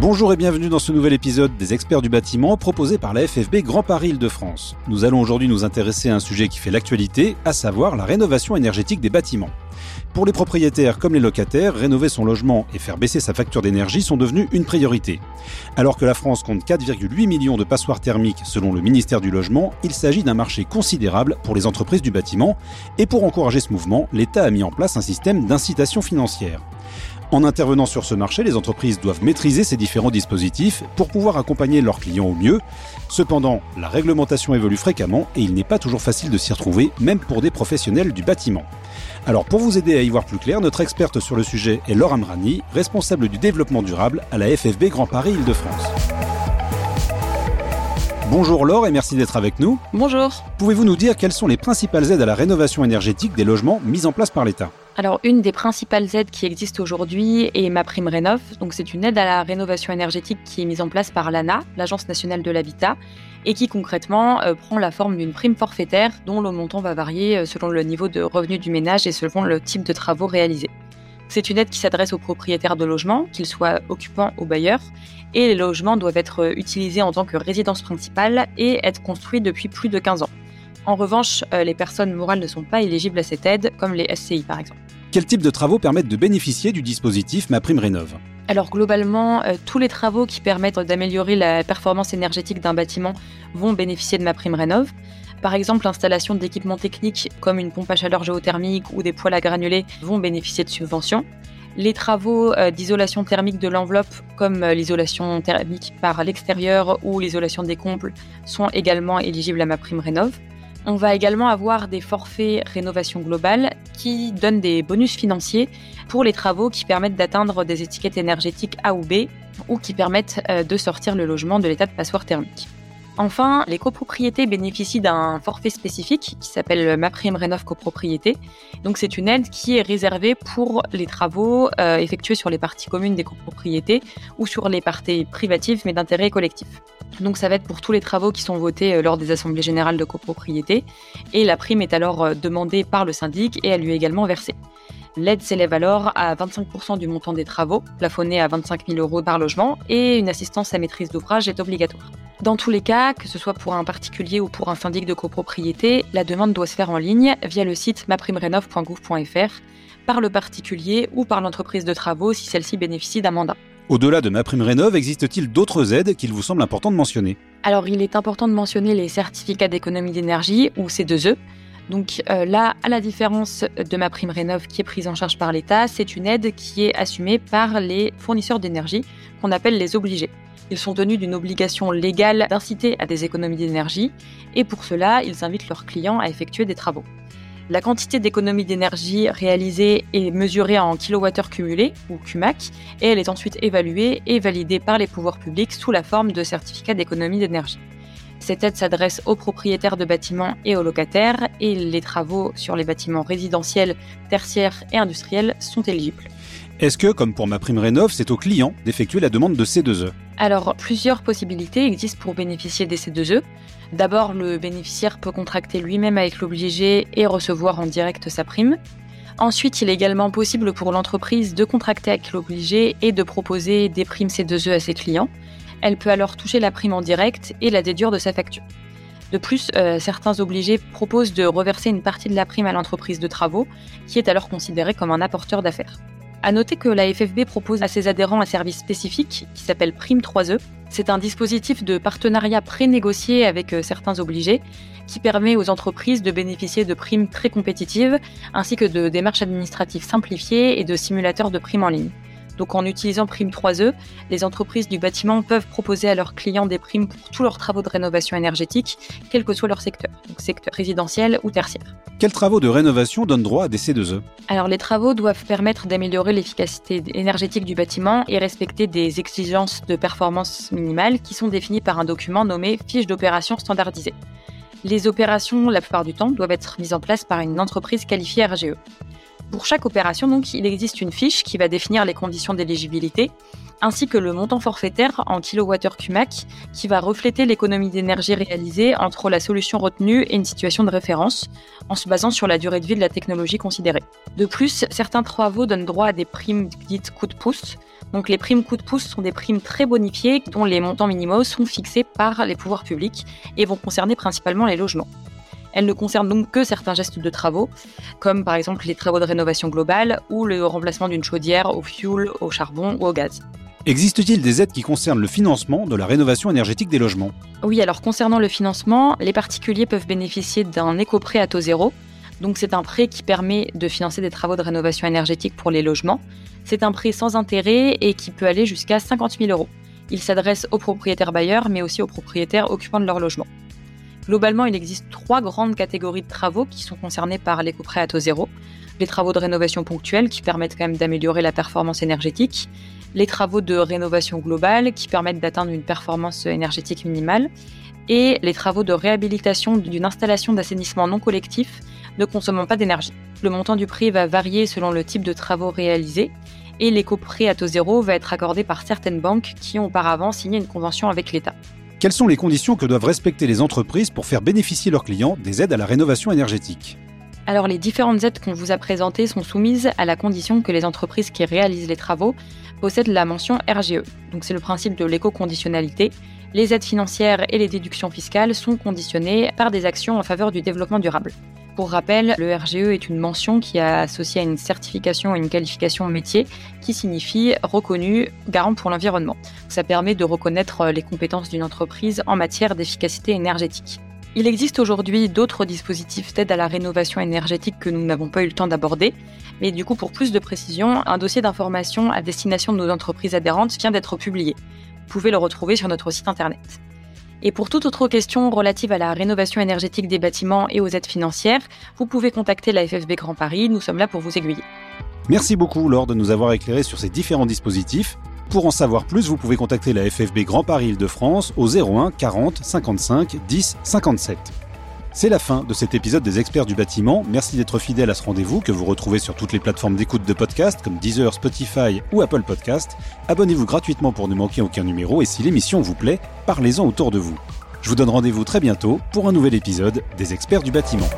Bonjour et bienvenue dans ce nouvel épisode des experts du bâtiment proposé par la FFB Grand Paris Île-de-France. Nous allons aujourd'hui nous intéresser à un sujet qui fait l'actualité, à savoir la rénovation énergétique des bâtiments. Pour les propriétaires comme les locataires, rénover son logement et faire baisser sa facture d'énergie sont devenus une priorité. Alors que la France compte 4,8 millions de passoires thermiques selon le ministère du Logement, il s'agit d'un marché considérable pour les entreprises du bâtiment et pour encourager ce mouvement, l'État a mis en place un système d'incitation financière. En intervenant sur ce marché, les entreprises doivent maîtriser ces différents dispositifs pour pouvoir accompagner leurs clients au mieux. Cependant, la réglementation évolue fréquemment et il n'est pas toujours facile de s'y retrouver, même pour des professionnels du bâtiment. Alors pour vous aider à y voir plus clair, notre experte sur le sujet est Laura Amrani, responsable du développement durable à la FFB Grand Paris Île-de-France. Bonjour Laure et merci d'être avec nous. Bonjour. Pouvez-vous nous dire quelles sont les principales aides à la rénovation énergétique des logements mises en place par l'État? Alors, une des principales aides qui existent aujourd'hui est ma prime Rénov. Donc, c'est une aide à la rénovation énergétique qui est mise en place par l'ANA, l'Agence nationale de l'habitat, et qui concrètement euh, prend la forme d'une prime forfaitaire dont le montant va varier euh, selon le niveau de revenu du ménage et selon le type de travaux réalisés. C'est une aide qui s'adresse aux propriétaires de logements, qu'ils soient occupants ou bailleurs, et les logements doivent être euh, utilisés en tant que résidence principale et être construits depuis plus de 15 ans. En revanche, les personnes morales ne sont pas éligibles à cette aide, comme les SCI par exemple. Quels types de travaux permettent de bénéficier du dispositif MaPrimeRénov alors globalement, euh, tous les travaux qui permettent d'améliorer la performance énergétique d'un bâtiment vont bénéficier de ma prime rénov. Par exemple, l'installation d'équipements techniques comme une pompe à chaleur géothermique ou des poêles à granulés vont bénéficier de subventions. Les travaux euh, d'isolation thermique de l'enveloppe, comme euh, l'isolation thermique par l'extérieur ou l'isolation des combles, sont également éligibles à ma prime rénov. On va également avoir des forfaits rénovation globale qui donnent des bonus financiers pour les travaux qui permettent d'atteindre des étiquettes énergétiques A ou B ou qui permettent euh, de sortir le logement de l'état de passoire thermique. Enfin, les copropriétés bénéficient d'un forfait spécifique qui s'appelle Ma Prime Rénov Copropriété. Donc c'est une aide qui est réservée pour les travaux euh, effectués sur les parties communes des copropriétés ou sur les parties privatives mais d'intérêt collectif. Donc ça va être pour tous les travaux qui sont votés euh, lors des assemblées générales de copropriété et la prime est alors euh, demandée par le syndic et elle lui est également versée. L'aide s'élève alors à 25% du montant des travaux, plafonné à 25 000 euros par logement, et une assistance à maîtrise d'ouvrage est obligatoire. Dans tous les cas, que ce soit pour un particulier ou pour un syndic de copropriété, la demande doit se faire en ligne via le site maprimerenov.gouv.fr par le particulier ou par l'entreprise de travaux si celle-ci bénéficie d'un mandat. Au-delà de MaPrimeRénov, existe-t-il d'autres aides qu'il vous semble important de mentionner? Alors, il est important de mentionner les certificats d'économie d'énergie ou C2E donc euh, là, à la différence de ma prime rénov qui est prise en charge par l'État, c'est une aide qui est assumée par les fournisseurs d'énergie qu'on appelle les obligés. Ils sont tenus d'une obligation légale d'inciter à des économies d'énergie et pour cela, ils invitent leurs clients à effectuer des travaux. La quantité d'économie d'énergie réalisée est mesurée en kilowattheures cumulés, ou CUMAC, et elle est ensuite évaluée et validée par les pouvoirs publics sous la forme de certificats d'économie d'énergie. Cette aide s'adresse aux propriétaires de bâtiments et aux locataires et les travaux sur les bâtiments résidentiels, tertiaires et industriels sont éligibles. Est-ce que, comme pour ma prime rénov, c'est au client d'effectuer la demande de C2E Alors, plusieurs possibilités existent pour bénéficier des C2E. D'abord, le bénéficiaire peut contracter lui-même avec l'obligé et recevoir en direct sa prime. Ensuite, il est également possible pour l'entreprise de contracter avec l'obligé et de proposer des primes C2E à ses clients. Elle peut alors toucher la prime en direct et la déduire de sa facture. De plus, euh, certains obligés proposent de reverser une partie de la prime à l'entreprise de travaux, qui est alors considérée comme un apporteur d'affaires. À noter que la FFB propose à ses adhérents un service spécifique qui s'appelle Prime 3E. C'est un dispositif de partenariat pré-négocié avec euh, certains obligés qui permet aux entreprises de bénéficier de primes très compétitives ainsi que de démarches administratives simplifiées et de simulateurs de primes en ligne. Donc en utilisant Prime 3E, les entreprises du bâtiment peuvent proposer à leurs clients des primes pour tous leurs travaux de rénovation énergétique, quel que soit leur secteur, donc secteur résidentiel ou tertiaire. Quels travaux de rénovation donnent droit à des C2E Alors les travaux doivent permettre d'améliorer l'efficacité énergétique du bâtiment et respecter des exigences de performance minimale qui sont définies par un document nommé fiche d'opération standardisée. Les opérations, la plupart du temps, doivent être mises en place par une entreprise qualifiée RGE. Pour chaque opération, donc, il existe une fiche qui va définir les conditions d'éligibilité, ainsi que le montant forfaitaire en kWh CUMAC, qui va refléter l'économie d'énergie réalisée entre la solution retenue et une situation de référence, en se basant sur la durée de vie de la technologie considérée. De plus, certains travaux donnent droit à des primes dites coup de pouce. Donc les primes coup de pouce sont des primes très bonifiées dont les montants minimaux sont fixés par les pouvoirs publics et vont concerner principalement les logements. Elles ne concernent donc que certains gestes de travaux, comme par exemple les travaux de rénovation globale ou le remplacement d'une chaudière au fioul, au charbon ou au gaz. Existe-t-il des aides qui concernent le financement de la rénovation énergétique des logements? Oui, alors concernant le financement, les particuliers peuvent bénéficier d'un éco-prêt à taux zéro donc c'est un prêt qui permet de financer des travaux de rénovation énergétique pour les logements. C'est un prêt sans intérêt et qui peut aller jusqu'à 50 000 euros. Il s'adresse aux propriétaires bailleurs, mais aussi aux propriétaires occupants de leur logement. Globalement, il existe trois grandes catégories de travaux qui sont concernés par l'éco-prêt à taux zéro. Les travaux de rénovation ponctuelle qui permettent quand même d'améliorer la performance énergétique, les travaux de rénovation globale qui permettent d'atteindre une performance énergétique minimale, et les travaux de réhabilitation d'une installation d'assainissement non collectif ne consommant pas d'énergie. Le montant du prix va varier selon le type de travaux réalisés et l'éco-prêt à taux zéro va être accordé par certaines banques qui ont auparavant signé une convention avec l'État. Quelles sont les conditions que doivent respecter les entreprises pour faire bénéficier leurs clients des aides à la rénovation énergétique? Alors les différentes aides qu'on vous a présentées sont soumises à la condition que les entreprises qui réalisent les travaux possèdent la mention RGE. Donc c'est le principe de l'éco-conditionnalité. Les aides financières et les déductions fiscales sont conditionnées par des actions en faveur du développement durable. Pour rappel, le RGE est une mention qui est associée à une certification et une qualification métier qui signifie reconnu garant pour l'environnement. Ça permet de reconnaître les compétences d'une entreprise en matière d'efficacité énergétique. Il existe aujourd'hui d'autres dispositifs d'aide à la rénovation énergétique que nous n'avons pas eu le temps d'aborder, mais du coup pour plus de précision, un dossier d'information à destination de nos entreprises adhérentes vient d'être publié. Vous pouvez le retrouver sur notre site internet. Et pour toute autre question relative à la rénovation énergétique des bâtiments et aux aides financières, vous pouvez contacter la FFB Grand Paris, nous sommes là pour vous aiguiller. Merci beaucoup Laure de nous avoir éclairé sur ces différents dispositifs. Pour en savoir plus, vous pouvez contacter la FFB Grand Paris Île-de-France au 01 40 55 10 57. C'est la fin de cet épisode des experts du bâtiment. Merci d'être fidèle à ce rendez-vous que vous retrouvez sur toutes les plateformes d'écoute de podcast comme Deezer, Spotify ou Apple Podcast. Abonnez-vous gratuitement pour ne manquer aucun numéro et si l'émission vous plaît, parlez-en autour de vous. Je vous donne rendez-vous très bientôt pour un nouvel épisode des experts du bâtiment.